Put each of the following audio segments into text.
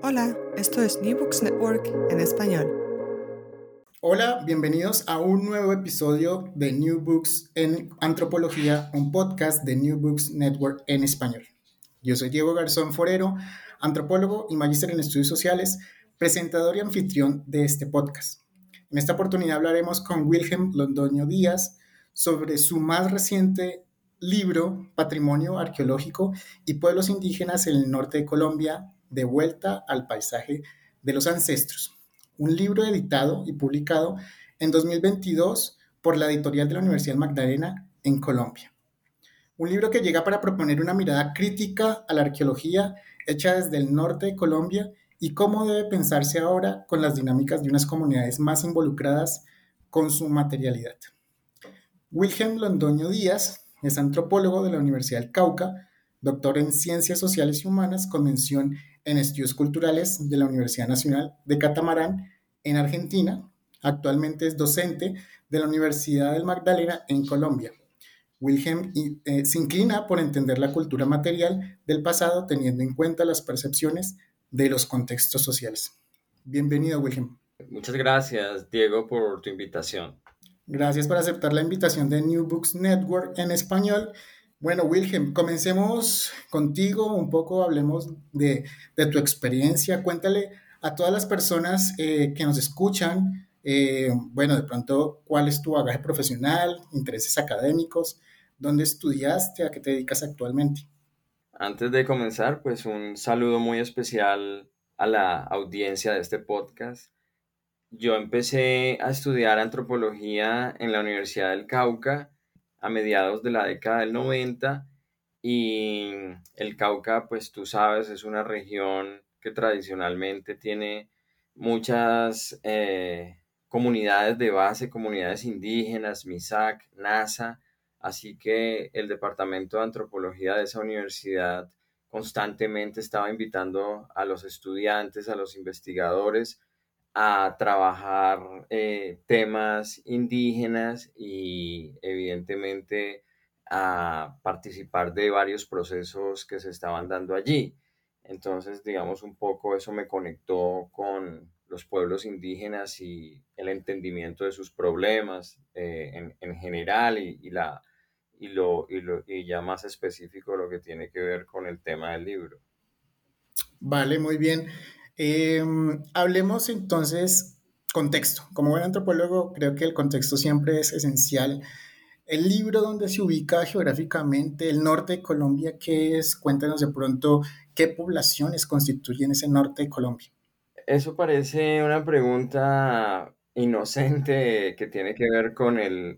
Hola, esto es New Books Network en español. Hola, bienvenidos a un nuevo episodio de New Books en Antropología, un podcast de New Books Network en español. Yo soy Diego Garzón Forero, antropólogo y magíster en estudios sociales, presentador y anfitrión de este podcast. En esta oportunidad hablaremos con Wilhelm Londoño Díaz sobre su más reciente libro, Patrimonio Arqueológico y Pueblos Indígenas en el Norte de Colombia, de vuelta al paisaje de los ancestros. Un libro editado y publicado en 2022 por la editorial de la Universidad Magdalena en Colombia. Un libro que llega para proponer una mirada crítica a la arqueología hecha desde el norte de Colombia y cómo debe pensarse ahora con las dinámicas de unas comunidades más involucradas con su materialidad. Wilhelm Londoño Díaz es antropólogo de la Universidad del Cauca, doctor en Ciencias Sociales y Humanas con mención en Estudios Culturales de la Universidad Nacional de Catamarán en Argentina. Actualmente es docente de la Universidad del Magdalena en Colombia. Wilhelm eh, se inclina por entender la cultura material del pasado teniendo en cuenta las percepciones de los contextos sociales. Bienvenido, Wilhelm. Muchas gracias, Diego, por tu invitación. Gracias por aceptar la invitación de New Books Network en español bueno, Wilhelm, comencemos contigo un poco, hablemos de, tu experiencia. Cuéntale a todas las personas eh, que nos escuchan, eh, bueno, de pronto, cuál es tu bagaje profesional, intereses académicos, dónde estudiaste, a qué te dedicas actualmente. Antes de comenzar, pues un saludo muy especial a la audiencia de este podcast. Yo empecé a estudiar antropología en la Universidad del Cauca a mediados de la década del 90 y el Cauca, pues tú sabes, es una región que tradicionalmente tiene muchas eh, comunidades de base, comunidades indígenas, MISAC, NASA, así que el Departamento de Antropología de esa universidad constantemente estaba invitando a los estudiantes, a los investigadores, a trabajar eh, temas indígenas y evidentemente a participar de varios procesos que se estaban dando allí. Entonces, digamos, un poco eso me conectó con los pueblos indígenas y el entendimiento de sus problemas eh, en, general y, la, y, lo, y, lo, y ya más específico lo que tiene que ver con el tema del libro. Vale, muy bien. Em, hablemos entonces contexto. Como buen antropólogo, creo que el contexto siempre es esencial. El libro donde se ubica geográficamente el norte de Colombia, ¿qué es? Cuéntanos de pronto qué poblaciones constituyen ese norte de Colombia. Eso parece una pregunta inocente que tiene que ver con el,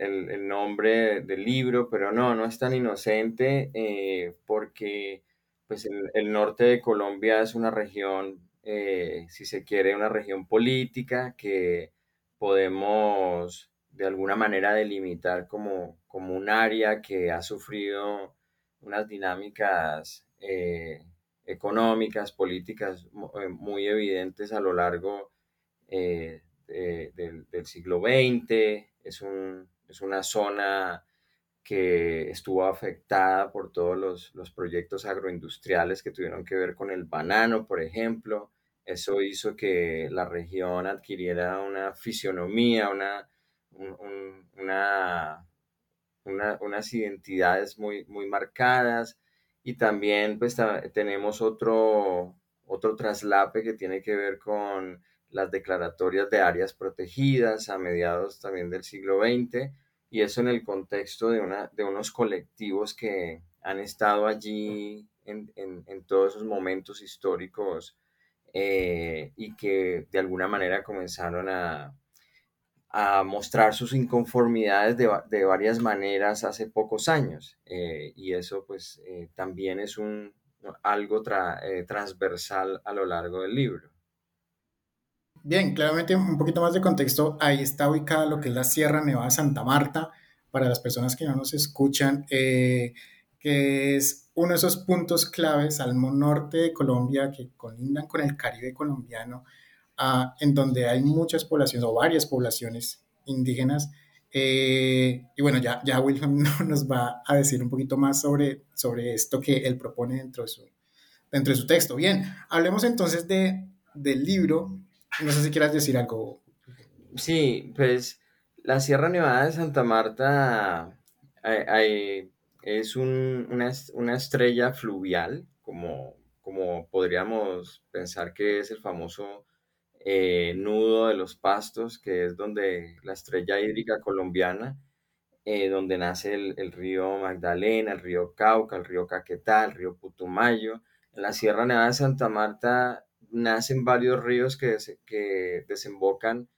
nombre del libro, pero no, no es tan inocente eh, porque pues el, norte de Colombia es una región eh, si se quiere, una región política que podemos de alguna manera delimitar como, como un área que ha sufrido unas dinámicas eh, económicas, políticas eh, muy evidentes a lo largo del, siglo XX. Es, un, es, una zona que estuvo afectada por todos los, los, proyectos agroindustriales que tuvieron que ver con el banano, por ejemplo. Eso hizo que la región adquiriera una fisionomía, una, una, unas identidades muy, muy marcadas. Y también pues, tenemos otro, otro traslape que tiene que ver con las declaratorias de áreas protegidas a mediados también del siglo XX, y eso en el contexto de, una, de unos colectivos que han estado allí en, en, todos esos momentos históricos eh, y que de alguna manera comenzaron a, a mostrar sus inconformidades de, de, varias maneras hace pocos años. Eh, y eso pues eh, también es un, algo transversal a lo largo del libro. Bien, claramente un poquito más de contexto, ahí está ubicada lo que es la Sierra Nevada Santa Marta, para las personas que no nos escuchan, que es uno de esos puntos claves al norte de Colombia que colindan con el Caribe colombiano, ah, en donde hay muchas poblaciones o varias poblaciones indígenas. Eh, y bueno, ya, ya Wilhelm nos va a decir un poquito más sobre, sobre esto que él propone dentro de su, dentro de su texto. Bien, hablemos entonces de, del libro no sé si quieras decir algo. Sí, pues la Sierra Nevada de Santa Marta es una, estrella fluvial, como, como podríamos pensar que es el famoso eh, nudo de los pastos, que es donde la estrella hídrica colombiana, eh, donde nace el, el, río Magdalena, el río Cauca, el río Caquetá, el río Putumayo. En la Sierra Nevada de Santa Marta nacen varios ríos que, que desembocan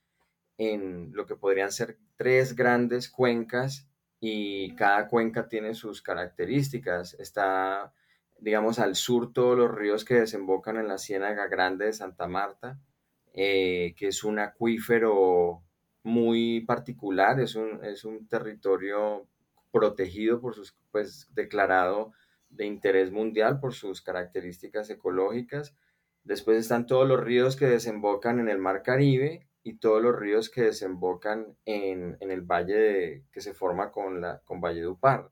en lo que podrían ser tres grandes cuencas y cada cuenca tiene sus características. Está, digamos, al sur todos los ríos que desembocan en la Ciénaga Grande de Santa Marta, eh, que es un acuífero muy particular, es un, es un territorio protegido por sus, pues, declarado de interés mundial por sus características ecológicas Después están todos los ríos que desembocan en el Mar Caribe y todos los ríos que desembocan en, el valle que se forma con, la, con Valle de Upar,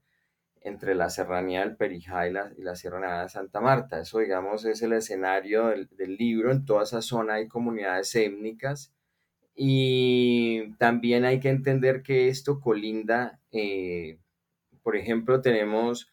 entre la serranía del Perijá y la, Sierra Nevada de Santa Marta. Eso, digamos, es el escenario del, libro. En toda esa zona hay comunidades étnicas y también hay que entender que esto colinda, eh, por ejemplo, tenemos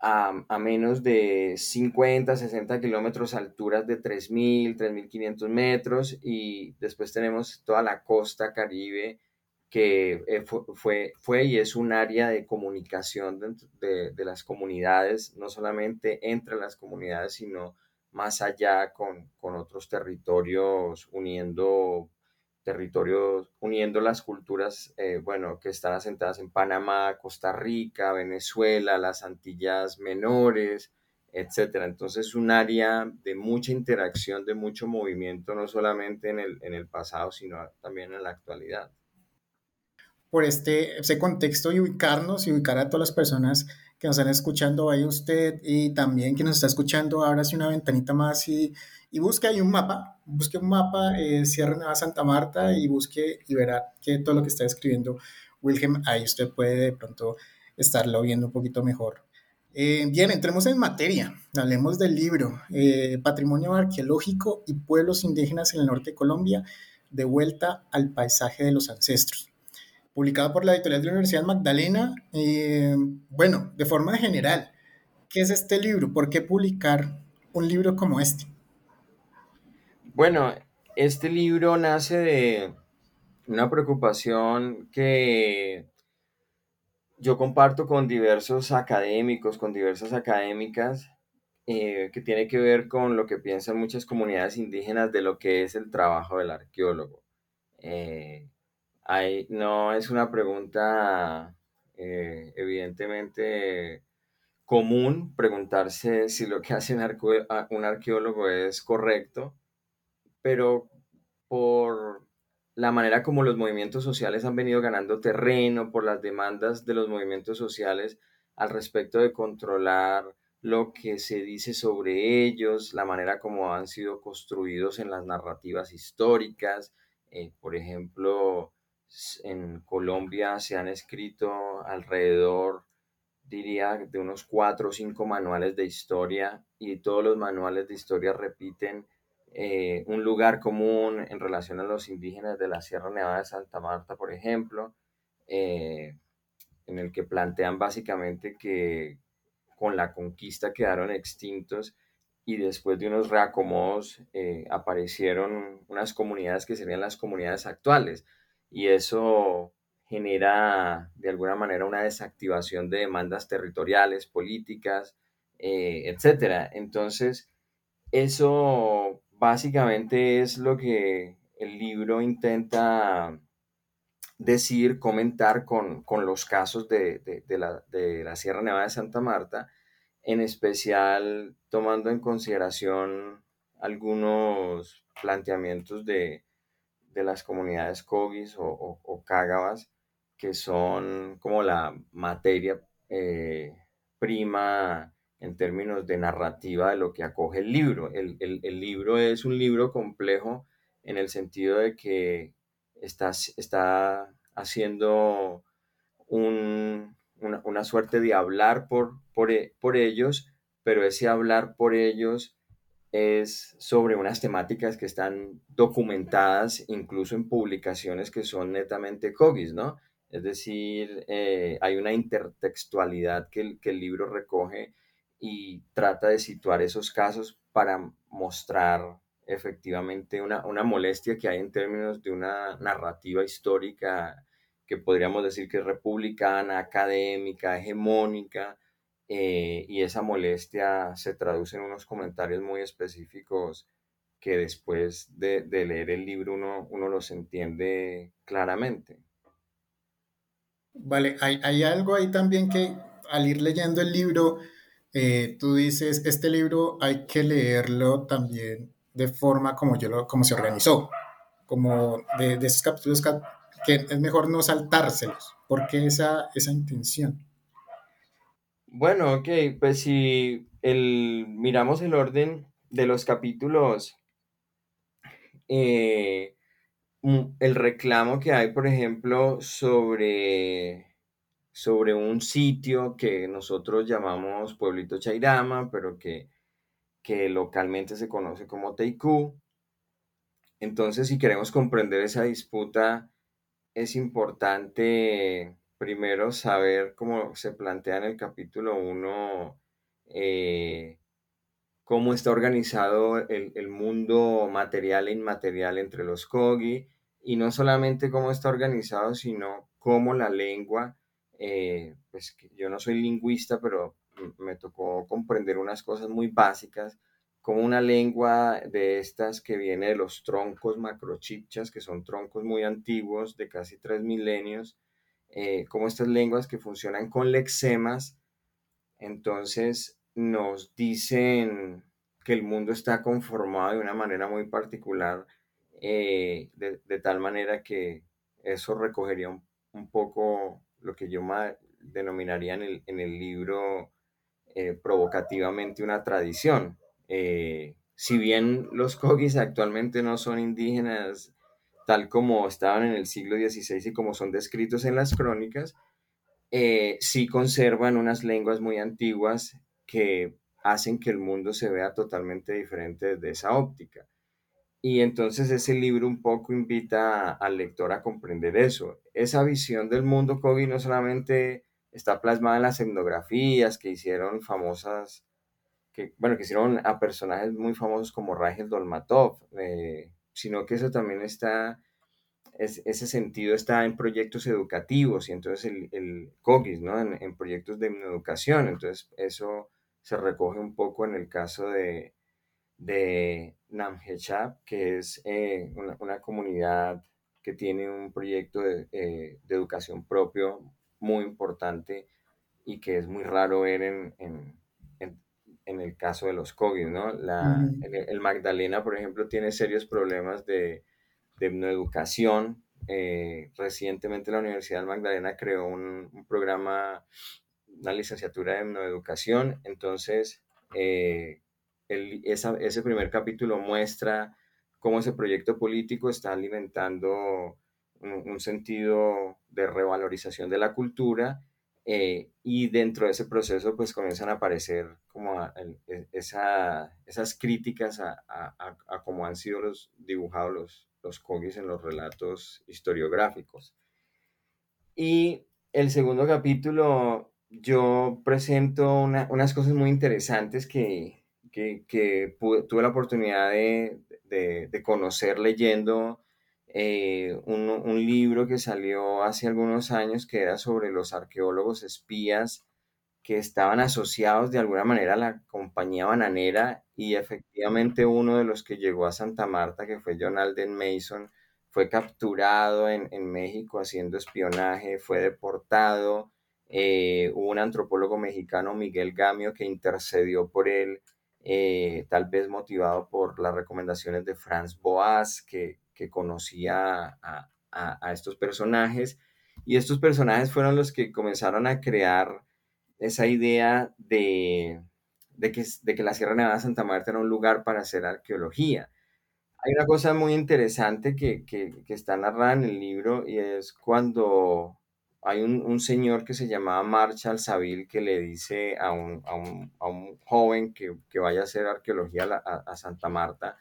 a, menos de 50, 60 kilómetros, alturas de 3.000, 3.500 metros y después tenemos toda la costa caribe que eh, fue, fue, y es un área de comunicación de, de, las comunidades, no solamente entre las comunidades, sino más allá con, con otros territorios, uniendo territorios, uniendo las culturas, eh, bueno, que están asentadas en Panamá, Costa Rica, Venezuela, las Antillas Menores, etcétera. Entonces, es un área de mucha interacción, de mucho movimiento, no solamente en el, en el pasado, sino también en la actualidad. Por este, ese contexto y ubicarnos y ubicar a todas las personas que nos están escuchando, ahí usted y también que nos está escuchando, sí una ventanita más y, y busque ahí un mapa, busque un mapa, eh, Sierra Nevada Santa Marta y busque y verá que todo lo que está escribiendo Wilhelm, ahí usted puede de pronto estarlo viendo un poquito mejor. Eh, bien, entremos en materia, hablemos del libro, eh, Patrimonio Arqueológico y Pueblos Indígenas en el Norte de Colombia, de vuelta al paisaje de los ancestros publicado por la editorial de la Universidad Magdalena. Eh, bueno, de forma general, ¿qué es este libro? ¿Por qué publicar un libro como este? Bueno, este libro nace de una preocupación que yo comparto con diversos académicos, con diversas académicas, eh, que tiene que ver con lo que piensan muchas comunidades indígenas de lo que es el trabajo del arqueólogo. Eh, no es una pregunta eh, evidentemente común preguntarse si lo que hace un, arqueólogo es correcto, pero por la manera como los movimientos sociales han venido ganando terreno, por las demandas de los movimientos sociales al respecto de controlar lo que se dice sobre ellos, la manera como han sido construidos en las narrativas históricas, eh, por ejemplo, en Colombia se han escrito alrededor, diría, de unos cuatro o cinco manuales de historia y todos los manuales de historia repiten eh, un lugar común en relación a los indígenas de la Sierra Nevada de Santa Marta, por ejemplo, eh, en el que plantean básicamente que con la conquista quedaron extintos y después de unos reacomodos eh, aparecieron unas comunidades que serían las comunidades actuales y eso genera de alguna manera una desactivación de demandas territoriales, políticas, eh, etcétera. Entonces, eso básicamente es lo que el libro intenta decir, comentar con, los casos de, la, de la Sierra Nevada de Santa Marta en especial tomando en consideración algunos planteamientos de, las comunidades Kogis o, o, que son como la materia eh, prima en términos de narrativa de lo que acoge el libro. El, libro es un libro complejo en el sentido de que está, está haciendo un, una, suerte de hablar por, e, por, ellos, pero ese hablar por ellos es sobre unas temáticas que están documentadas incluso en publicaciones que son netamente cogis, ¿no? Es decir, eh, hay una intertextualidad que el, que el libro recoge y trata de situar esos casos para mostrar efectivamente una, una molestia que hay en términos de una narrativa histórica que podríamos decir que es republicana, académica, hegemónica, eh, y esa molestia se traduce en unos comentarios muy específicos que después de, leer el libro uno, uno, los entiende claramente. Vale, hay, algo ahí también que al ir leyendo el libro, eh, tú dices, este libro hay que leerlo también de forma como, yo lo, como se organizó, como de, de esos capítulos que es mejor no saltárselos. ¿Por qué esa, esa intención? Bueno, ok, pues si el, miramos el orden de los capítulos, eh, el reclamo que hay, por ejemplo, sobre, sobre un sitio que nosotros llamamos Pueblito Chairama, pero que, que localmente se conoce como Teicú. Entonces, si queremos comprender esa disputa es importante primero saber cómo se plantea en el capítulo 1, eh, cómo está organizado el, mundo material e inmaterial entre los Kogi, y no solamente cómo está organizado, sino cómo la lengua, eh, pues yo no soy lingüista, pero me tocó comprender unas cosas muy básicas como una lengua de estas que viene de los troncos macrochipchas, que son troncos muy antiguos, de casi tres milenios, eh, como estas lenguas que funcionan con lexemas, entonces nos dicen que el mundo está conformado de una manera muy particular, eh, de, tal manera que eso recogería un, poco lo que yo denominaría en el, en el libro eh, provocativamente una tradición eh, si bien los Kogis actualmente no son indígenas tal como estaban en el siglo XVI y como son descritos en las crónicas, eh, sí conservan unas lenguas muy antiguas que hacen que el mundo se vea totalmente diferente desde esa óptica. Y entonces ese libro un poco invita al lector a comprender eso. Esa visión del mundo Kogi no solamente está plasmada en las etnografías que hicieron famosas que, bueno, que hicieron a personajes muy famosos como Rangel Dolmatov, eh, sino que eso también está, ese sentido está en proyectos educativos y entonces el, el COGIS, ¿no? En, proyectos de educación, entonces eso se recoge un poco en el caso de, de Namhechap, que es eh, una, comunidad que tiene un proyecto de, eh, de, educación propio muy importante y que es muy raro ver en, en en el caso de los COVID, ¿no? La, el, Magdalena, por ejemplo, tiene serios problemas de, de educación. Eh, recientemente la Universidad del Magdalena creó un, programa, una licenciatura de educación. Entonces, eh, ese primer capítulo muestra cómo ese proyecto político está alimentando un sentido de revalorización de la cultura eh, y dentro de ese proceso pues comienzan a aparecer como e, esas críticas a, a, cómo han sido los, dibujados los, los Kogis en los relatos historiográficos. Y el segundo capítulo yo presento unas cosas muy interesantes que, que, tuve la oportunidad de, conocer leyendo eh, un, libro que salió hace algunos años que era sobre los arqueólogos espías que estaban asociados de alguna manera a la compañía bananera y efectivamente uno de los que llegó a Santa Marta, que fue John Alden Mason, fue capturado en, México haciendo espionaje, fue deportado. Eh, hubo un antropólogo mexicano, Miguel Gamio, que intercedió por él, eh, tal vez motivado por las recomendaciones de Franz Boas, que, conocía a, estos personajes. Y estos personajes fueron los que comenzaron a crear esa idea de, que, de que la Sierra Nevada de Santa Marta era un lugar para hacer arqueología. Hay una cosa muy interesante que, está narrada en el libro y es cuando hay un, señor que se llamaba Marshall Saville que le dice a un, joven que, vaya a hacer arqueología a, Santa Marta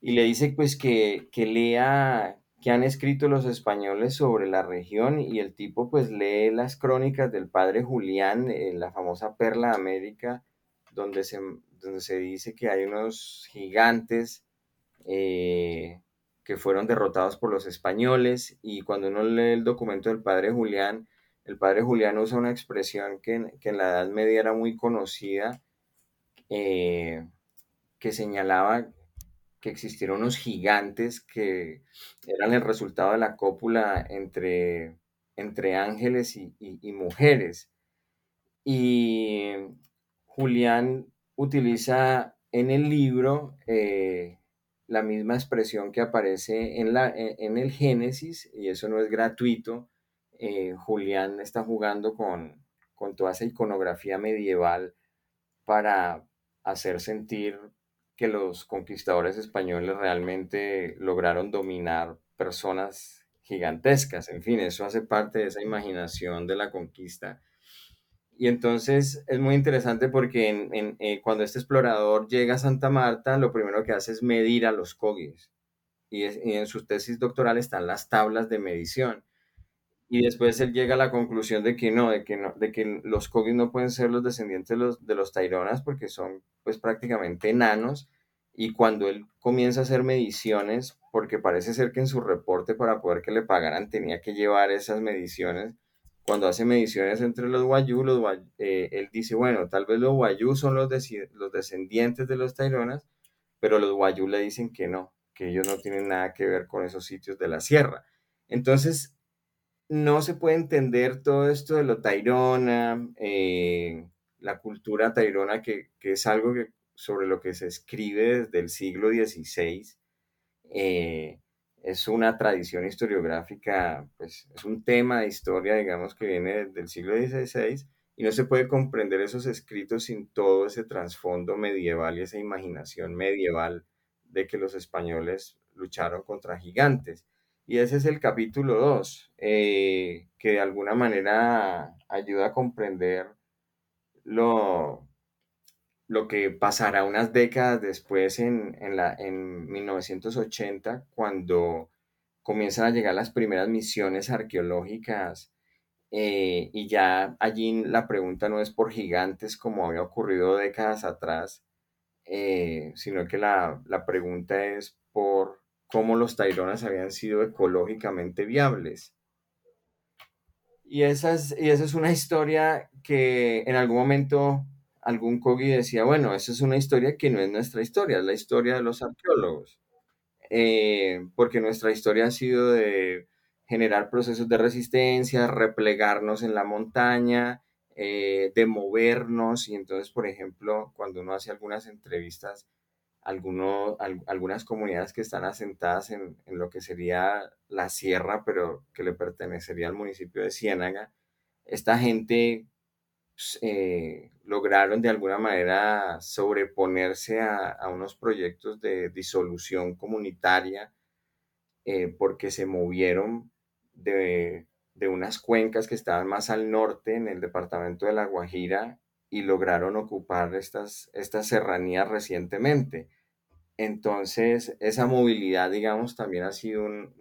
y le dice pues que, lea que han escrito los españoles sobre la región y el tipo pues lee las crónicas del padre Julián, en la famosa Perla de América, donde se, donde se dice que hay unos gigantes eh, que fueron derrotados por los españoles y cuando uno lee el documento del padre Julián, el padre Julián usa una expresión que, en la Edad Media era muy conocida, eh, que señalaba que existieron unos gigantes que eran el resultado de la cópula entre, entre ángeles y, y mujeres. Y Julián utiliza en el libro eh, la misma expresión que aparece en, la, en, el Génesis, y eso no es gratuito. Eh, Julián está jugando con, con toda esa iconografía medieval para hacer sentir que los conquistadores españoles realmente lograron dominar personas gigantescas. En fin, eso hace parte de esa imaginación de la conquista y entonces es muy interesante porque eh, cuando este explorador llega a Santa Marta, lo primero que hace es medir a los cogis. Y, en su tesis doctoral están las tablas de medición. Y después él llega a la conclusión de que no, de que, no, de que los cogis no pueden ser los descendientes de los, de los taironas porque son pues prácticamente enanos. Y cuando él comienza a hacer mediciones, porque parece ser que en su reporte para poder que le pagaran tenía que llevar esas mediciones, cuando hace mediciones entre los Wayuu, los, eh, él dice, bueno, tal vez los Wayuu son los, descendientes de los Taironas, pero los Wayuu le dicen que no, que ellos no tienen nada que ver con esos sitios de la sierra. Entonces, no se puede entender todo esto de lo Tairona, eh, la cultura Tairona, que, es algo sobre lo que se escribe desde el siglo XVI. Es una tradición historiográfica, pues es un tema de historia, digamos, que viene del siglo XVI y no se puede comprender esos escritos sin todo ese trasfondo medieval y esa imaginación medieval de que los españoles lucharon contra gigantes. Y ese es el capítulo 2, eh, que de alguna manera ayuda a comprender lo, lo que pasará unas décadas después en, la, en 1980, cuando comienzan a llegar las primeras misiones arqueológicas eh, y ya allí la pregunta no es por gigantes como había ocurrido décadas atrás, eh, sino que la, la, pregunta es por cómo los taironas habían sido ecológicamente viables. Y esa es, y esa es una historia que en algún momento algún Kogi decía, bueno, esa es una historia que no es nuestra historia, es la historia de los arqueólogos, eh, porque nuestra historia ha sido de generar procesos de resistencia, replegarnos en la montaña, eh, de movernos, y entonces, por ejemplo, cuando uno hace algunas entrevistas, algunas comunidades que están asentadas en, en lo que sería la sierra, pero que le pertenecería al municipio de Ciénaga, esta gente pues, eh, lograron de alguna manera sobreponerse a, unos proyectos de disolución comunitaria eh, porque se movieron de, unas cuencas que estaban más al norte en el departamento de La Guajira y lograron ocupar estas, estas serranías recientemente. Entonces, esa movilidad, digamos, también ha sido un,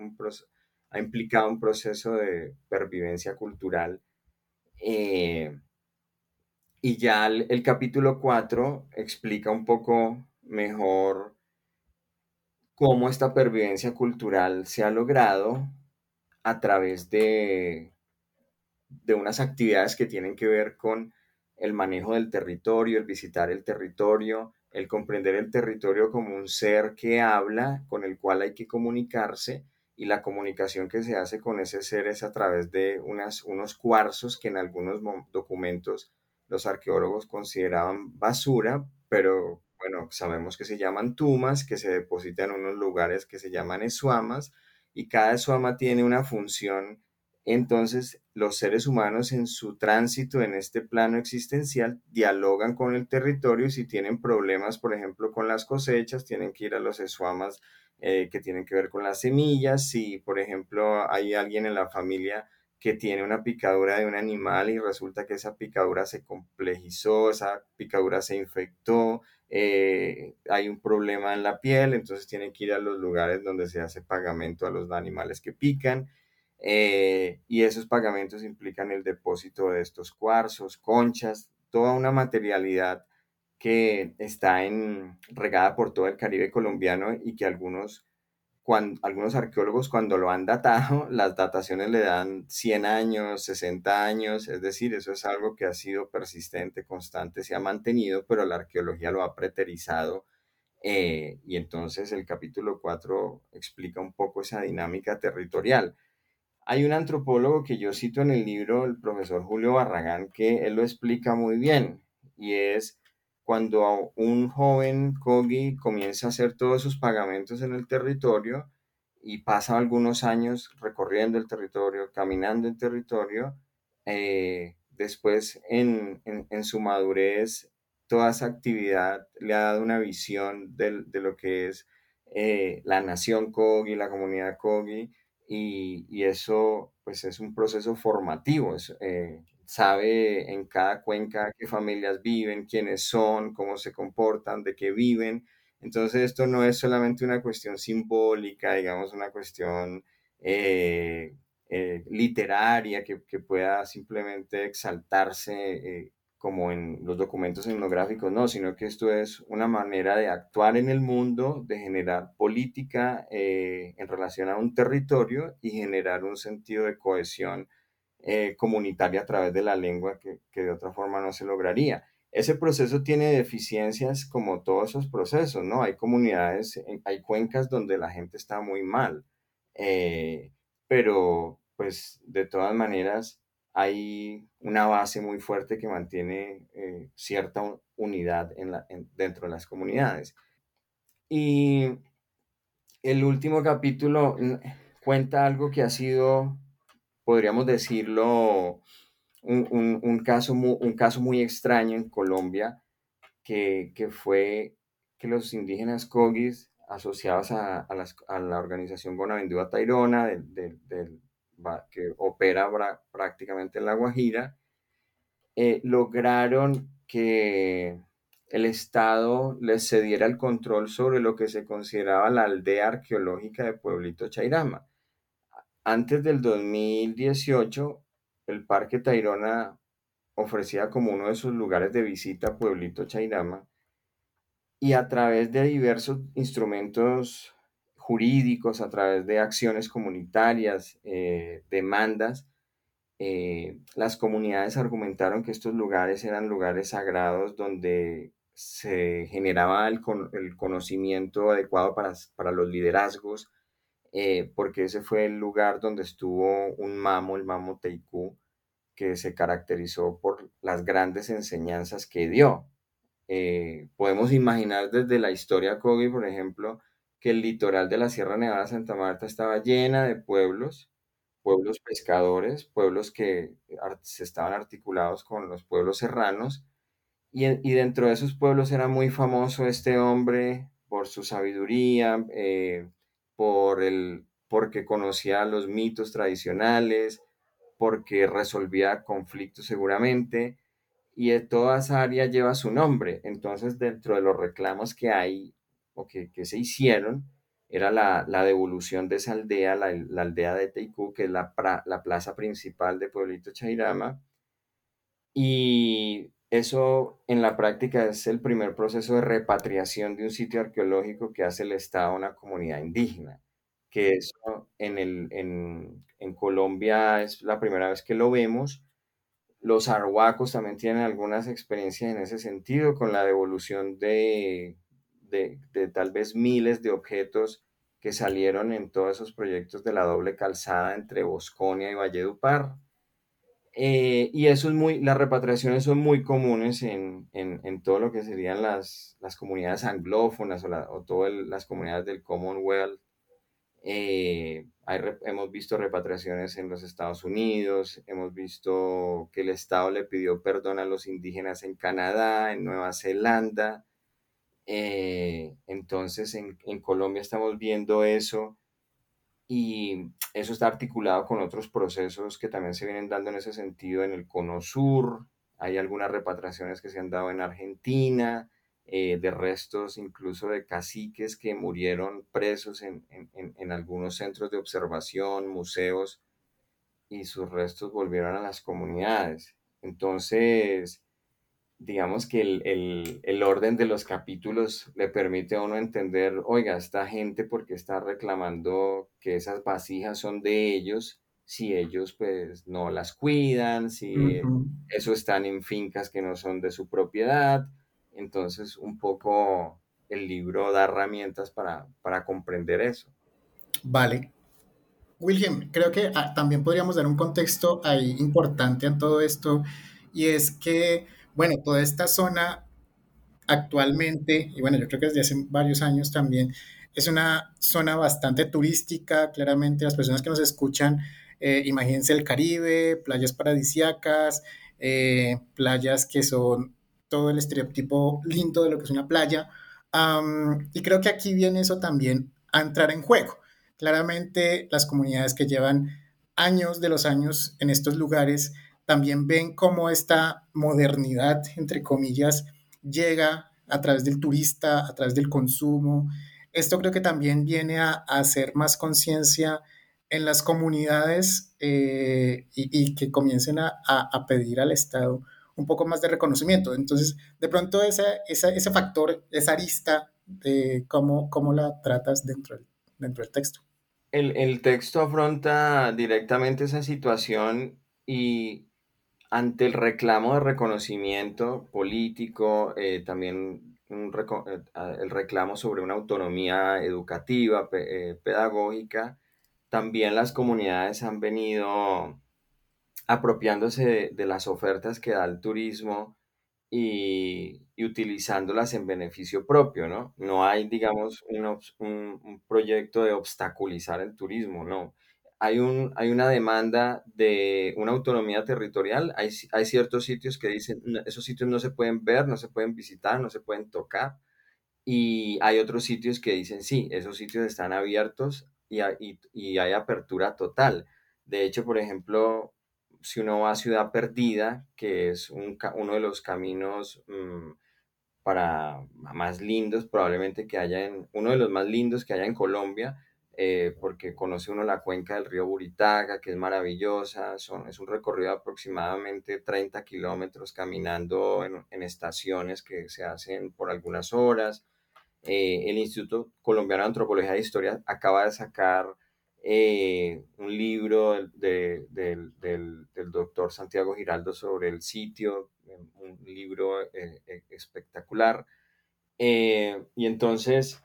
ha implicado un proceso de pervivencia cultural eh, Y ya el, capítulo 4 explica un poco mejor cómo esta pervivencia cultural se ha logrado a través de, de unas actividades que tienen que ver con el manejo del territorio, el visitar el territorio, el comprender el territorio como un ser que habla, con el cual hay que comunicarse y la comunicación que se hace con ese ser es a través de unas, unos cuarzos que en algunos documentos los arqueólogos consideraban basura, pero bueno, sabemos que se llaman tumas, que se depositan en unos lugares que se llaman esuamas, y cada esuama tiene una función. Entonces, los seres humanos en su tránsito en este plano existencial dialogan con el territorio y si tienen problemas, por ejemplo, con las cosechas, tienen que ir a los esuamas eh, que tienen que ver con las semillas. Si, por ejemplo, hay alguien en la familia que tiene una picadura de un animal y resulta que esa picadura se complejizó, esa picadura se infectó, eh, hay un problema en la piel, entonces tiene que ir a los lugares donde se hace pagamento a los animales que pican. Eh, y esos pagamentos implican el depósito de estos cuarzos, conchas, toda una materialidad que está en, regada por todo el Caribe colombiano y que algunos cuando, algunos arqueólogos cuando lo han datado, las dataciones le dan 100 años, 60 años, es decir, eso es algo que ha sido persistente, constante, se ha mantenido, pero la arqueología lo ha preterizado. Eh, y entonces el capítulo 4 explica un poco esa dinámica territorial. Hay un antropólogo que yo cito en el libro, el profesor Julio Barragán, que él lo explica muy bien, y es cuando un joven Kogi comienza a hacer todos sus pagamentos en el territorio y pasa algunos años recorriendo el territorio, caminando el territorio, eh, después en, su madurez toda esa actividad le ha dado una visión de, lo que es eh, la nación Kogi, la comunidad Kogi, y, eso pues es un proceso formativo, eh, sabe en cada cuenca qué familias viven, quiénes son, cómo se comportan, de qué viven. Entonces esto no es solamente una cuestión simbólica, digamos, una cuestión eh, eh, literaria que, pueda simplemente exaltarse eh, como en los documentos etnográficos, no, sino que esto es una manera de actuar en el mundo, de generar política en relación a un territorio y generar un sentido de cohesión eh, comunitaria a través de la lengua que, de otra forma no se lograría. Ese proceso tiene deficiencias como todos esos procesos, ¿no? Hay comunidades, hay cuencas donde la gente está muy mal, eh, pero pues de todas maneras hay una base muy fuerte que mantiene eh, cierta unidad en la, dentro de las comunidades. Y el último capítulo mm, cuenta algo que ha sido podríamos decirlo, un, caso, muy, un caso muy extraño en Colombia, que, fue que los indígenas Kogis, asociados a, la organización Bonavendúa Tairona, que opera prácticamente en La Guajira, eh, lograron que el Estado les cediera el control sobre lo que se consideraba la aldea arqueológica de Pueblito Chairama. Antes del 2018, el Parque Tayrona ofrecía como uno de sus lugares de visita Pueblito Chairama y a través de diversos instrumentos jurídicos, a través de acciones comunitarias, eh, demandas, eh, las comunidades argumentaron que estos lugares eran lugares sagrados donde se generaba el, conocimiento adecuado para, para los liderazgos, eh, porque ese fue el lugar donde estuvo un mamo, el mamo Teikú, que se caracterizó por las grandes enseñanzas que dio. Eh, podemos imaginar desde la historia Kogi, por ejemplo, que el litoral de la Sierra Nevada Santa Marta estaba llena de pueblos, pueblos pescadores, pueblos que se estaban articulados con los pueblos serranos, y, dentro de esos pueblos era muy famoso este hombre por su sabiduría, eh, por el, porque conocía los mitos tradicionales, porque resolvía conflictos seguramente, y toda esa área lleva su nombre. Entonces, dentro de los reclamos que hay o que, se hicieron, era la, devolución de esa aldea, la, aldea de Teicú, que es la, la plaza principal de Pueblito Chairama, y eso en la práctica es el primer proceso de repatriación de un sitio arqueológico que hace el Estado a una comunidad indígena, que eso en, el, en, en Colombia es la primera vez que lo vemos. Los arhuacos también tienen algunas experiencias en ese sentido, con la devolución de, de, de tal vez miles de objetos que salieron en todos esos proyectos de la doble calzada entre Bosconia y Valledupar. Eh, y eso es muy, las repatriaciones son muy comunes en, en, en todo lo que serían las, las comunidades anglófonas o, la, todas las comunidades del Commonwealth. Eh, hemos visto repatriaciones en los Estados Unidos, hemos visto que el Estado le pidió perdón a los indígenas en Canadá, en Nueva Zelanda. Eh, entonces en, en Colombia estamos viendo eso y eso está articulado con otros procesos que también se vienen dando en ese sentido en el Cono Sur. Hay algunas repatriaciones que se han dado en Argentina, eh, de restos incluso de caciques que murieron presos en, en, en, algunos centros de observación, museos, y sus restos volvieron a las comunidades. Entonces, digamos que el, el, el, orden de los capítulos le permite a uno entender, oiga, esta gente porque está reclamando que esas vasijas son de ellos, si ellos pues no las cuidan, si uh -huh. eso están en fincas que no son de su propiedad. Entonces, un poco el libro da herramientas para, para comprender eso. Vale. William, creo que ah, también podríamos dar un contexto ahí importante en todo esto, y es que bueno, toda esta zona actualmente, y bueno, yo creo que desde hace varios años también, es una zona bastante turística, claramente las personas que nos escuchan, eh, imagínense el Caribe, playas paradisiacas, eh, playas que son todo el estereotipo lindo de lo que es una playa, y creo que aquí viene eso también a entrar en juego. Claramente las comunidades que llevan años de los años en estos lugares, también ven cómo esta modernidad, entre comillas, llega a través del turista, a través del consumo. Esto creo que también viene a, hacer más conciencia en las comunidades eh, y, y, que comiencen a, a, pedir al Estado un poco más de reconocimiento. Entonces, de pronto esa, esa, ese factor, esa arista de cómo, cómo la tratas dentro del, dentro del texto. El, el texto afronta directamente esa situación y ante el reclamo de reconocimiento político, eh, también eh, el reclamo sobre una autonomía educativa, eh, pedagógica, también las comunidades han venido apropiándose de, las ofertas que da el turismo y, utilizándolas en beneficio propio, ¿no? No hay, digamos, un, un proyecto de obstaculizar el turismo, no hay, un, hay una demanda de una autonomía territorial. Hay, hay ciertos sitios que dicen, esos sitios no se pueden ver, no se pueden visitar, no se pueden tocar. Y hay otros sitios que dicen, sí, esos sitios están abiertos y, y, y hay apertura total. De hecho, por ejemplo, si uno va a Ciudad Perdida, que es un, uno de los caminos mmm, para más lindos probablemente que haya en, uno de los más lindos que haya en Colombia, eh, porque conoce uno la cuenca del río Buritaga, que es maravillosa, son, es un recorrido de aproximadamente 30 kilómetros caminando en, en, estaciones que se hacen por algunas horas. Eh, el Instituto Colombiano de Antropología e Historia acaba de sacar eh, un libro de, de, del, del, doctor Santiago Giraldo sobre el sitio, un libro eh, espectacular. y entonces,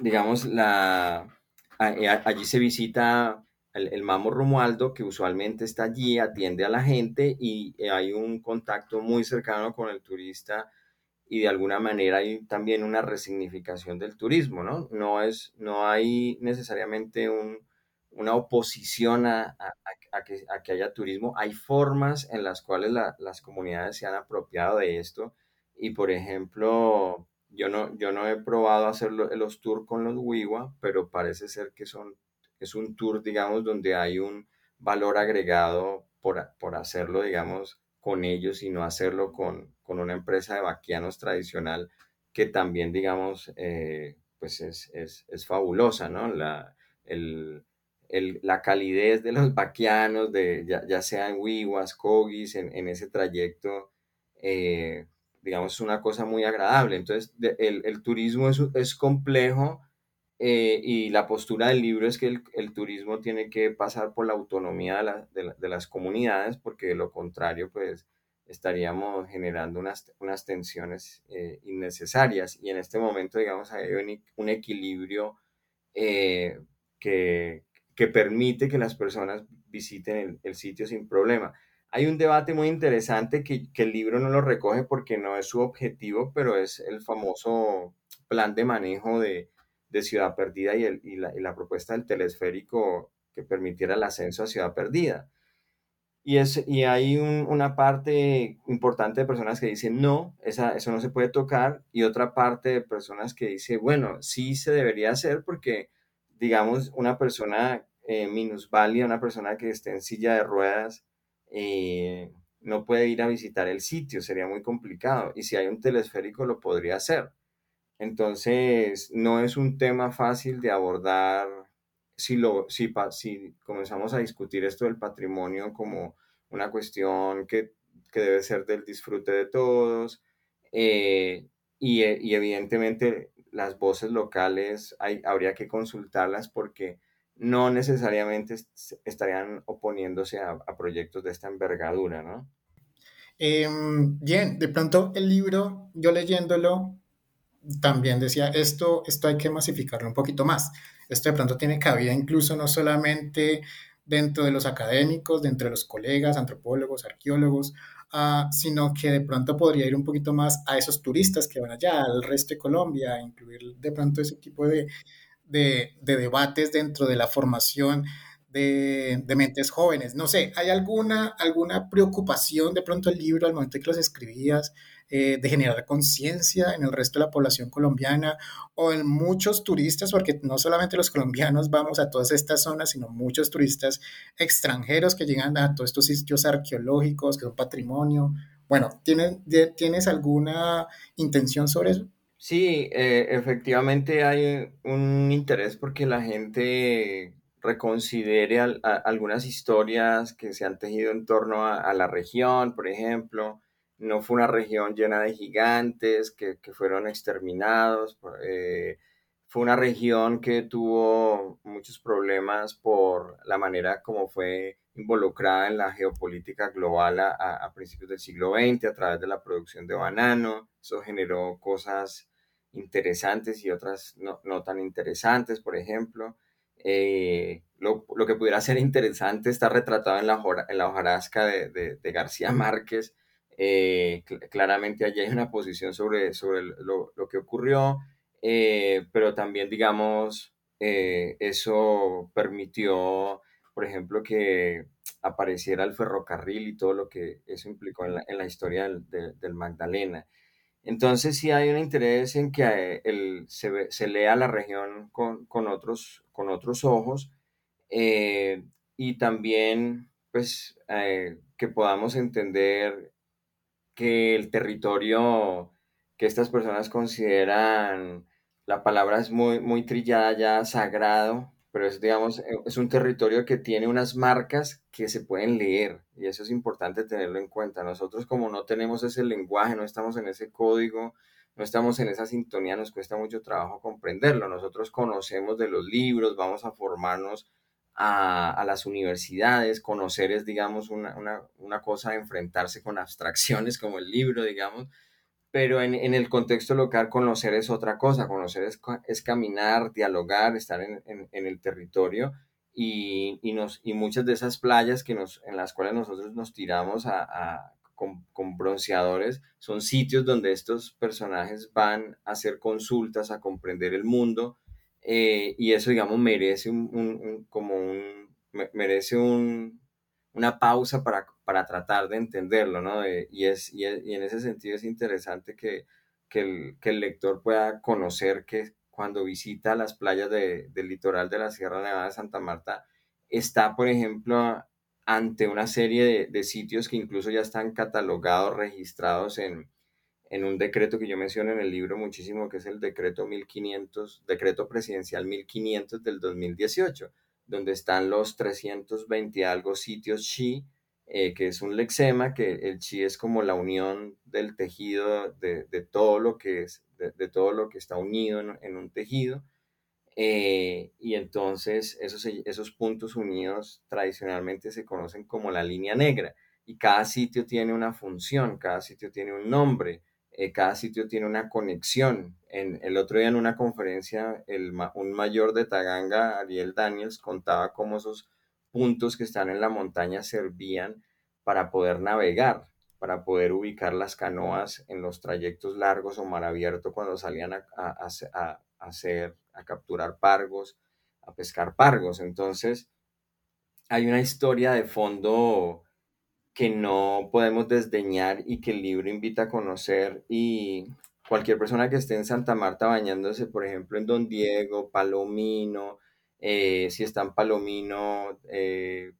digamos, la, eh, allí se visita el, el, Mamo Romualdo, que usualmente está allí, atiende a la gente y eh, hay un contacto muy cercano con el turista y de alguna manera hay también una resignificación del turismo, ¿no? No, es, no hay necesariamente un, una oposición a, a, a, que, a, que, haya turismo, hay formas en las cuales la, las comunidades se han apropiado de esto y, por ejemplo, yo no, yo no he probado hacer los tours con los Wiwa, pero parece ser que son, es un tour, digamos, donde hay un valor agregado por, por hacerlo, digamos, con ellos y no hacerlo con, con una empresa de vaquianos tradicional que también, digamos, eh, pues es, es, es, fabulosa, ¿no? La, el, el, la calidez de los vaquianos, de, ya, ya sean Wiwas, Kogis, en, en ese trayecto, eh, digamos, es una cosa muy agradable. Entonces, el, turismo es, es complejo eh, y la postura del libro es que el, turismo tiene que pasar por la autonomía de, las comunidades, porque de lo contrario, pues estaríamos generando unas, unas tensiones eh, innecesarias. Y en este momento, digamos, hay un, equilibrio que, que permite que las personas visiten el, sitio sin problema. Hay un debate muy interesante que, el libro no lo recoge porque no es su objetivo, pero es el famoso plan de manejo de, Ciudad Perdida y, la, propuesta del telesférico que permitiera el ascenso a Ciudad Perdida. Y, hay una parte importante de personas que dicen, no, eso no se puede tocar, y otra parte de personas que dicen, bueno, sí se debería hacer porque, digamos, una persona eh, minusválida, una persona que esté en silla de ruedas, eh, no puede ir a visitar el sitio, sería muy complicado. Y si hay un telesférico, lo podría hacer. Entonces, no es un tema fácil de abordar si, lo, si, si comenzamos a discutir esto del patrimonio como una cuestión que, debe ser del disfrute de todos. Eh, y, y, evidentemente las voces locales hay, habría que consultarlas porque no necesariamente estarían oponiéndose a, proyectos de esta envergadura, ¿no? Em, bien, de pronto el libro, yo leyéndolo, también decía, esto, esto hay que masificarlo un poquito más. Esto de pronto tiene cabida incluso no solamente dentro de los académicos, dentro de los colegas, antropólogos, arqueólogos, ah, sino que de pronto podría ir un poquito más a esos turistas que van allá, al resto de Colombia, incluir de pronto ese tipo de, de, debates dentro de la formación de, mentes jóvenes. No sé, ¿hay alguna, alguna preocupación de pronto el libro al momento que los escribías eh, de generar conciencia en el resto de la población colombiana o en muchos turistas, porque no solamente los colombianos vamos a todas estas zonas, sino muchos turistas extranjeros que llegan a todos estos sitios arqueológicos, que son patrimonio? Bueno, ¿tienes, ¿tienes alguna intención sobre eso? Sí, eh, efectivamente hay un interés porque la gente reconsidere algunas historias que se han tejido en torno a, la región, por ejemplo. No fue una región llena de gigantes que, fueron exterminados. Eh, fue una región que tuvo muchos problemas por la manera como fue involucrada en la geopolítica global a, a principios del siglo XX a través de la producción de banano. Eso generó cosas interesantes y otras no, no tan interesantes, por ejemplo. Eh, lo, lo, que pudiera ser interesante está retratado en la, en la hojarasca de, de, García Márquez. Eh, claramente allí hay una posición sobre, sobre lo, lo que ocurrió, eh, pero también, digamos, eso permitió, por ejemplo, que apareciera el ferrocarril y todo lo que eso implicó en la, en la historia del, del Magdalena. Entonces sí hay un interés en que eh, el, se, lea la región con, con, otros, con otros ojos eh, y también pues eh, que podamos entender que el territorio que estas personas consideran, la palabra es muy, muy trillada ya, sagrado, pero es, digamos, eh, es un territorio que tiene unas marcas que se pueden leer y eso es importante tenerlo en cuenta. Nosotros como no tenemos ese lenguaje, no estamos en ese código, no estamos en esa sintonía, nos cuesta mucho trabajo comprenderlo. Nosotros conocemos de los libros, vamos a formarnos a, a las universidades, conocer es, digamos, una, una, una cosa de enfrentarse con abstracciones como el libro, digamos, pero en, en, el contexto local conocer es otra cosa, conocer es, es caminar, dialogar, estar en, en, el territorio y, y, nos, y muchas de esas playas que nos, en las cuales nosotros nos tiramos a, a con, con, bronceadores son sitios donde estos personajes van a hacer consultas, a comprender el mundo eh, y eso, digamos, merece un, un, como un, merece un, una pausa para, para tratar de entenderlo, ¿no? y, es, y, en ese sentido es interesante que, que, el, lector pueda conocer que cuando visita las playas del litoral de la Sierra Nevada de Santa Marta, está, por ejemplo, ante una serie de, sitios que incluso ya están catalogados, registrados en, en un decreto que yo menciono en el libro muchísimo, que es el decreto 1500, decreto presidencial 1500 del 2018 donde están los 320 algo sitios Xi eh, que es un lexema, que el chi es como la unión del tejido de, todo lo que es, de, todo lo que está unido en, un tejido. Eh, y entonces esos, esos puntos unidos tradicionalmente se conocen como la línea negra y cada sitio tiene una función, cada sitio tiene un nombre, eh, cada sitio tiene una conexión. En, el otro día en una conferencia, el, un mayor de Taganga, Ariel Daniels, contaba cómo esos puntos que están en la montaña servían para poder navegar, para poder ubicar las canoas en los trayectos largos o mar abierto cuando salían a, hacer, a capturar pargos, a pescar pargos. Entonces, hay una historia de fondo que no podemos desdeñar y que el libro invita a conocer y cualquier persona que esté en Santa Marta bañándose, por ejemplo, en Don Diego, Palomino, eh, si está en Palomino, eh,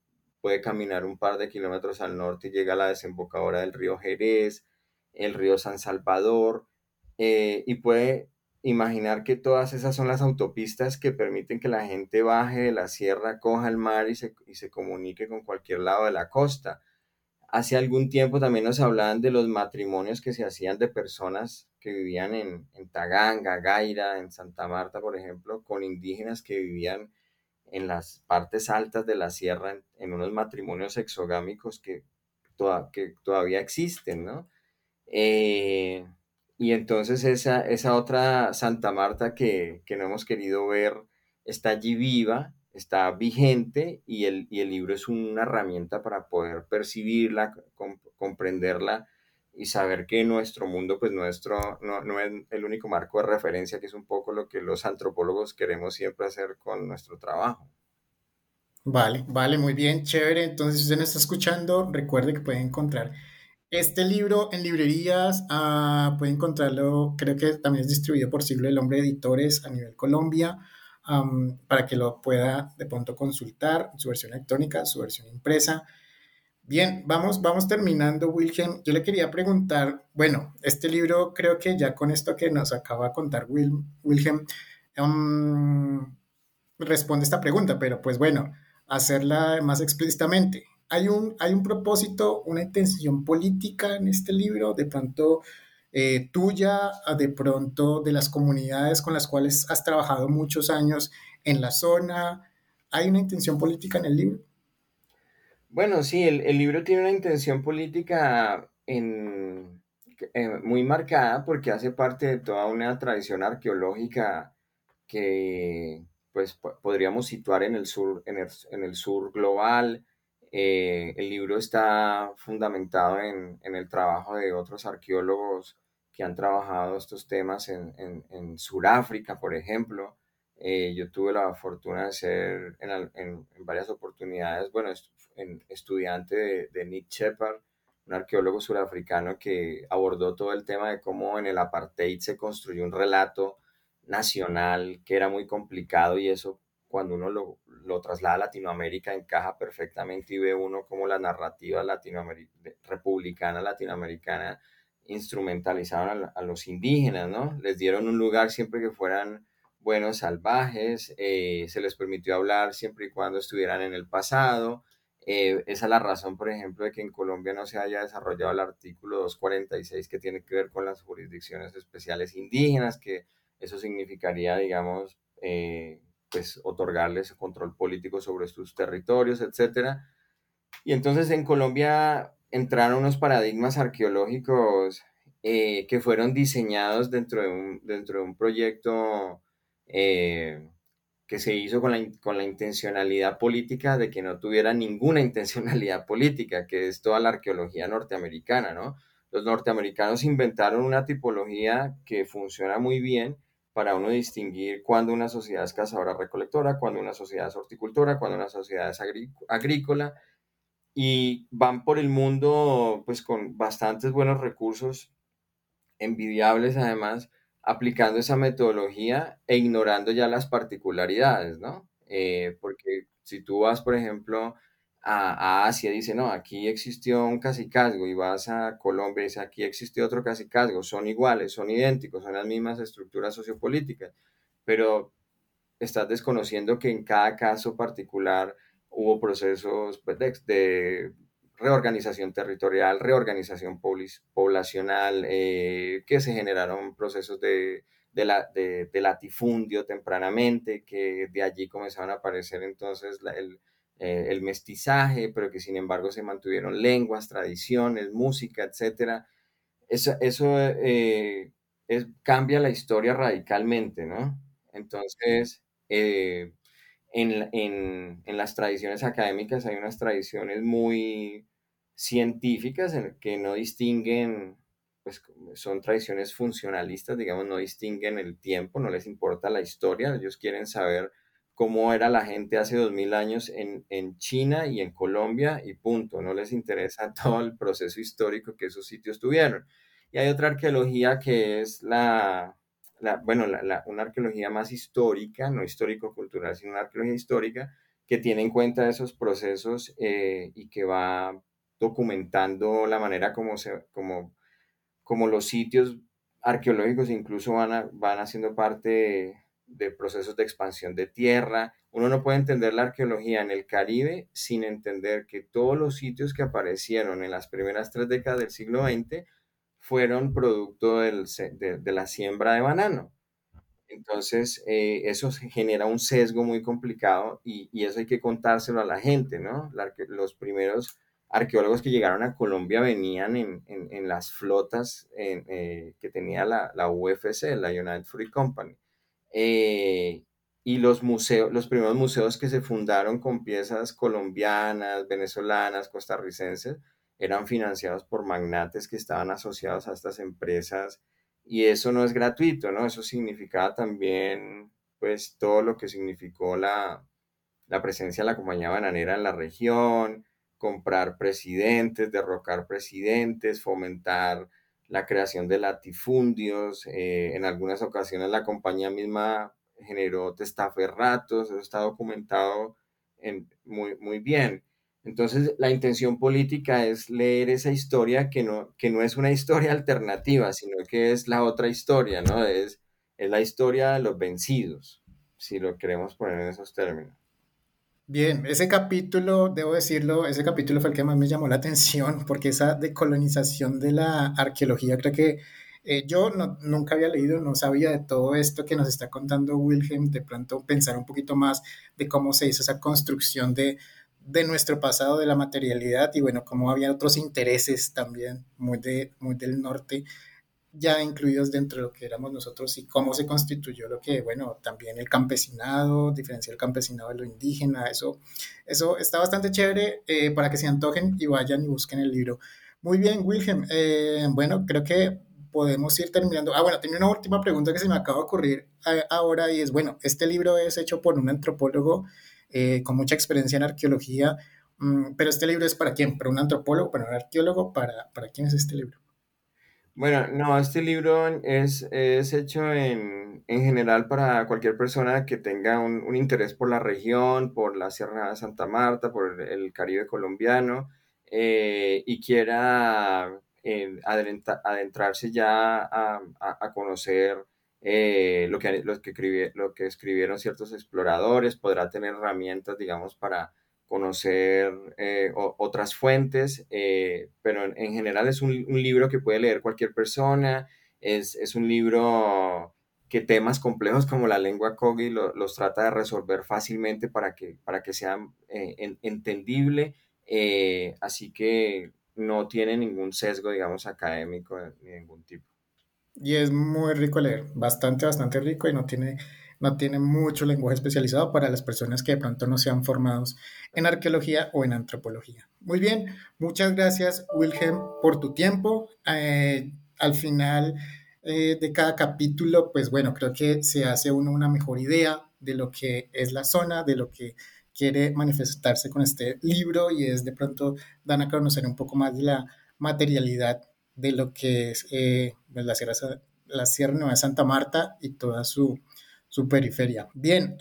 puede caminar un par de kilómetros al norte y llega a la desembocadura del río Jerez, el río San Salvador, eh, y puede imaginar que todas esas son las autopistas que permiten que la gente baje de la sierra, coja el mar y se, y se comunique con cualquier lado de la costa. Hace algún tiempo también nos hablaban de los matrimonios que se hacían de personas que vivían en, en Taganga, Gaira, en Santa Marta, por ejemplo, con indígenas que vivían en las partes altas de la sierra, en, unos matrimonios exogámicos que, que todavía existen, ¿no? Eh, y entonces esa, esa otra Santa Marta que, que no hemos querido ver está allí viva está vigente y el, y el libro es una herramienta para poder percibirla, comprenderla y saber que nuestro mundo, pues nuestro, no, no, es el único marco de referencia, que es un poco lo que los antropólogos queremos siempre hacer con nuestro trabajo. Vale, vale, muy bien, chévere. Entonces, si usted nos está escuchando, recuerde que puede encontrar este libro en librerías, ah, puede encontrarlo, creo que también es distribuido por Siglo del Hombre Editores a nivel Colombia para que lo pueda de pronto consultar, su versión electrónica, su versión impresa. Bien, vamos, vamos terminando, Wilhelm. Yo le quería preguntar, bueno, este libro creo que ya con esto que nos acaba de contar Will, Wilhelm, responde esta pregunta, pero pues bueno, hacerla más explícitamente. ¿Hay un, ¿Hay un propósito, una intención política en este libro? De pronto eh, tuya, de pronto de las comunidades con las cuales has trabajado muchos años en la zona? ¿Hay una intención política en el libro? Bueno, sí, el, libro tiene una intención política en, eh, muy marcada porque hace parte de toda una tradición arqueológica que pues podríamos situar en el sur, en el, sur global. Eh, el libro está fundamentado en, en, el trabajo de otros arqueólogos que han trabajado estos temas en, en, Sudáfrica, por ejemplo. Eh, yo tuve la fortuna de ser en, en varias oportunidades, bueno, en, estudiante de, de, Nick Shepard, un arqueólogo surafricano que abordó todo el tema de cómo en el apartheid se construyó un relato nacional que era muy complicado y eso cuando uno lo, lo traslada a Latinoamérica encaja perfectamente y ve uno como la narrativa republicana latinoamericana instrumentalizaron a, los indígenas, ¿no? Les dieron un lugar siempre que fueran buenos salvajes, eh, se les permitió hablar siempre y cuando estuvieran en el pasado. Eh, esa es la razón, por ejemplo, de que en Colombia no se haya desarrollado el artículo 246 que tiene que ver con las jurisdicciones especiales indígenas, que eso significaría, digamos, eh, pues otorgarles control político sobre sus territorios, etcétera. Y entonces en Colombia entraron unos paradigmas arqueológicos eh, que fueron diseñados dentro de un, dentro de un proyecto que se hizo con la, con la intencionalidad política de que no tuviera ninguna intencionalidad política, que es toda la arqueología norteamericana, ¿no? Los norteamericanos inventaron una tipología que funciona muy bien para uno distinguir cuando una sociedad es cazadora-recolectora, cuando una sociedad es horticultora, cuando una sociedad es agrícola, y van por el mundo pues con bastantes buenos recursos, envidiables además, aplicando esa metodología e ignorando ya las particularidades, ¿no? Eh, porque si tú vas, por ejemplo, a, Asia, dice, no, aquí existió un casicazgo y vas a Colombia y dice, aquí existió otro casicazgo, son iguales, son idénticos, son las mismas estructuras sociopolíticas, pero estás desconociendo que en cada caso particular hubo procesos pues, de, reorganización territorial, reorganización poblacional, eh, que se generaron procesos de, de, latifundio tempranamente, que de allí comenzaron a aparecer entonces el, eh, el, mestizaje, pero que sin embargo se mantuvieron lenguas, tradiciones, música, etc. Eso, eso es, cambia la historia radicalmente, ¿no? Entonces, en, las tradiciones académicas hay unas tradiciones muy científicas en que no distinguen, pues son tradiciones funcionalistas, digamos, no distinguen el tiempo, no les importa la historia, ellos quieren saber cómo era la gente hace dos mil años en, en China y en Colombia y punto, no les interesa todo el proceso histórico que esos sitios tuvieron. Y hay otra arqueología que es la, bueno, una arqueología más histórica, no histórico-cultural, sino una arqueología histórica que tiene en cuenta esos procesos eh, y que va documentando la manera como, se, como, como los sitios arqueológicos incluso van, van haciendo parte de, procesos de expansión de tierra. Uno no puede entender la arqueología en el Caribe sin entender que todos los sitios que aparecieron en las primeras tres décadas del siglo XX fueron producto de, la siembra de banano. Entonces, eh, eso genera un sesgo muy complicado y, eso hay que contárselo a la gente, ¿no? los primeros arqueólogos que llegaron a Colombia venían en, las flotas eh, que tenía la, la, UFC, la United Fruit Company. Eh, y los museos, los primeros museos que se fundaron con piezas colombianas, venezolanas, costarricenses, eran financiados por magnates que estaban asociados a estas empresas y eso no es gratuito, ¿no? Eso significaba también, pues, todo lo que significó la, la presencia de la compañía bananera en la región, comprar presidentes, derrocar presidentes, fomentar la creación de latifundios. Eh, en algunas ocasiones la compañía misma generó testaferratos, eso está documentado en, muy, muy bien. Entonces, la intención política es leer esa historia que no, que no es una historia alternativa, sino que es la otra historia, ¿no? Es, es la historia de los vencidos, si lo queremos poner en esos términos. Bien, ese capítulo, debo decirlo, ese capítulo fue el que más me llamó la atención, porque esa decolonización de la arqueología, creo que eh, yo no, nunca había leído, no sabía de todo esto que nos está contando Wilhelm, de pronto pensar un poquito más de cómo se hizo esa construcción de de nuestro pasado, de la materialidad y bueno, como había otros intereses también muy, de, muy del norte ya incluidos dentro de lo que éramos nosotros y cómo se constituyó lo que, bueno, también el campesinado, diferenciar el campesinado de lo indígena, eso, eso está bastante chévere eh, para que se antojen y vayan y busquen el libro. Muy bien, Wilhelm. Eh, bueno, creo que podemos ir terminando. Ah, bueno, tenía una última pregunta que se me acaba de ocurrir eh, ahora y es, bueno, este libro es hecho por un antropólogo eh, con mucha experiencia en arqueología. Mm, pero este libro es para quién? ¿Para un antropólogo? ¿Para un arqueólogo? ¿Para, para quién es este libro? Bueno, no, este libro es, es hecho en, en, general para cualquier persona que tenga un, un, interés por la región, por la Sierra de Santa Marta, por el, Caribe colombiano eh, y quiera eh, adentrarse ya a, a, a conocer eh, lo, que, lo, que lo que escribieron ciertos exploradores, podrá tener herramientas, digamos, para conocer eh, otras fuentes, eh, pero en, general es un, libro que puede leer cualquier persona, es, es, un libro que temas complejos como la lengua Kogi los trata de resolver fácilmente para que, para que sean entendible, así que no tiene ningún sesgo, digamos, académico de ningún tipo. Y es muy rico leer, bastante, bastante rico y no tiene, no tiene mucho lenguaje especializado para las personas que de pronto no sean formados en arqueología o en antropología. Muy bien, muchas gracias Wilhelm por tu tiempo. Eh, al final eh, de cada capítulo, pues bueno, creo que se hace uno una mejor idea de lo que es la zona, de lo que quiere manifestarse con este libro y es de pronto dan a conocer un poco más de la materialidad de lo que es eh, la, Sierra, la Sierra Nueva Santa Marta y toda su, su periferia. Bien,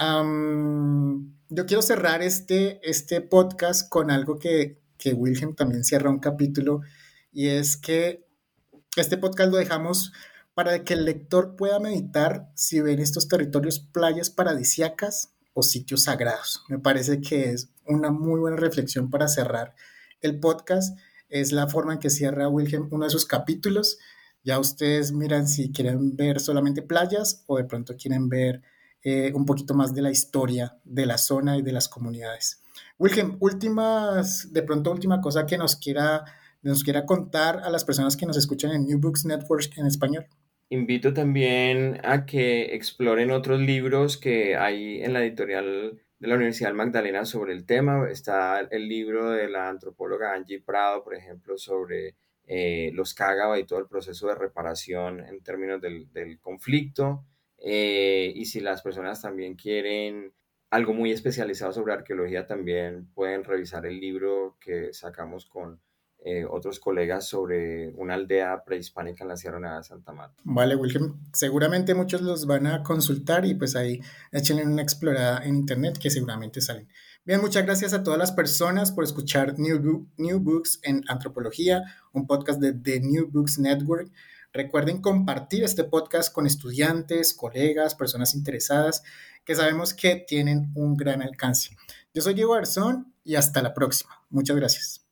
yo quiero cerrar este, este podcast con algo que, que Wilhelm también cierra un capítulo y es que este podcast lo dejamos para que el lector pueda meditar si ven estos territorios playas paradisiacas o sitios sagrados. Me parece que es una muy buena reflexión para cerrar el podcast es la forma en que cierra Wilhelm uno de sus capítulos. Ya ustedes miran si quieren ver solamente playas o de pronto quieren ver eh, un poquito más de la historia de la zona y de las comunidades. Wilhelm, últimas, de pronto última cosa que nos quiera, nos quiera contar a las personas que nos escuchan en New Books Network en español. Invito también a que exploren otros libros que hay en la editorial de la Universidad Magdalena sobre el tema. Está el libro de la antropóloga Angie Prado, por ejemplo, sobre eh, los Cágaba y todo el proceso de reparación en términos del, conflicto. Eh, y si las personas también quieren algo muy especializado sobre arqueología, también pueden revisar el libro que sacamos con eh, otros colegas sobre una aldea prehispánica en la Sierra Nevada de Santa Marta. Vale, Wilhelm, seguramente muchos los van a consultar y pues ahí échenle una explorada en internet que seguramente salen. Bien, muchas gracias a todas las personas por escuchar New, New Books en Antropología, un podcast de The New Books Network. Recuerden compartir este podcast con estudiantes, colegas, personas interesadas que sabemos que tienen un gran alcance. Yo soy Diego Garzón y hasta la próxima. Muchas gracias.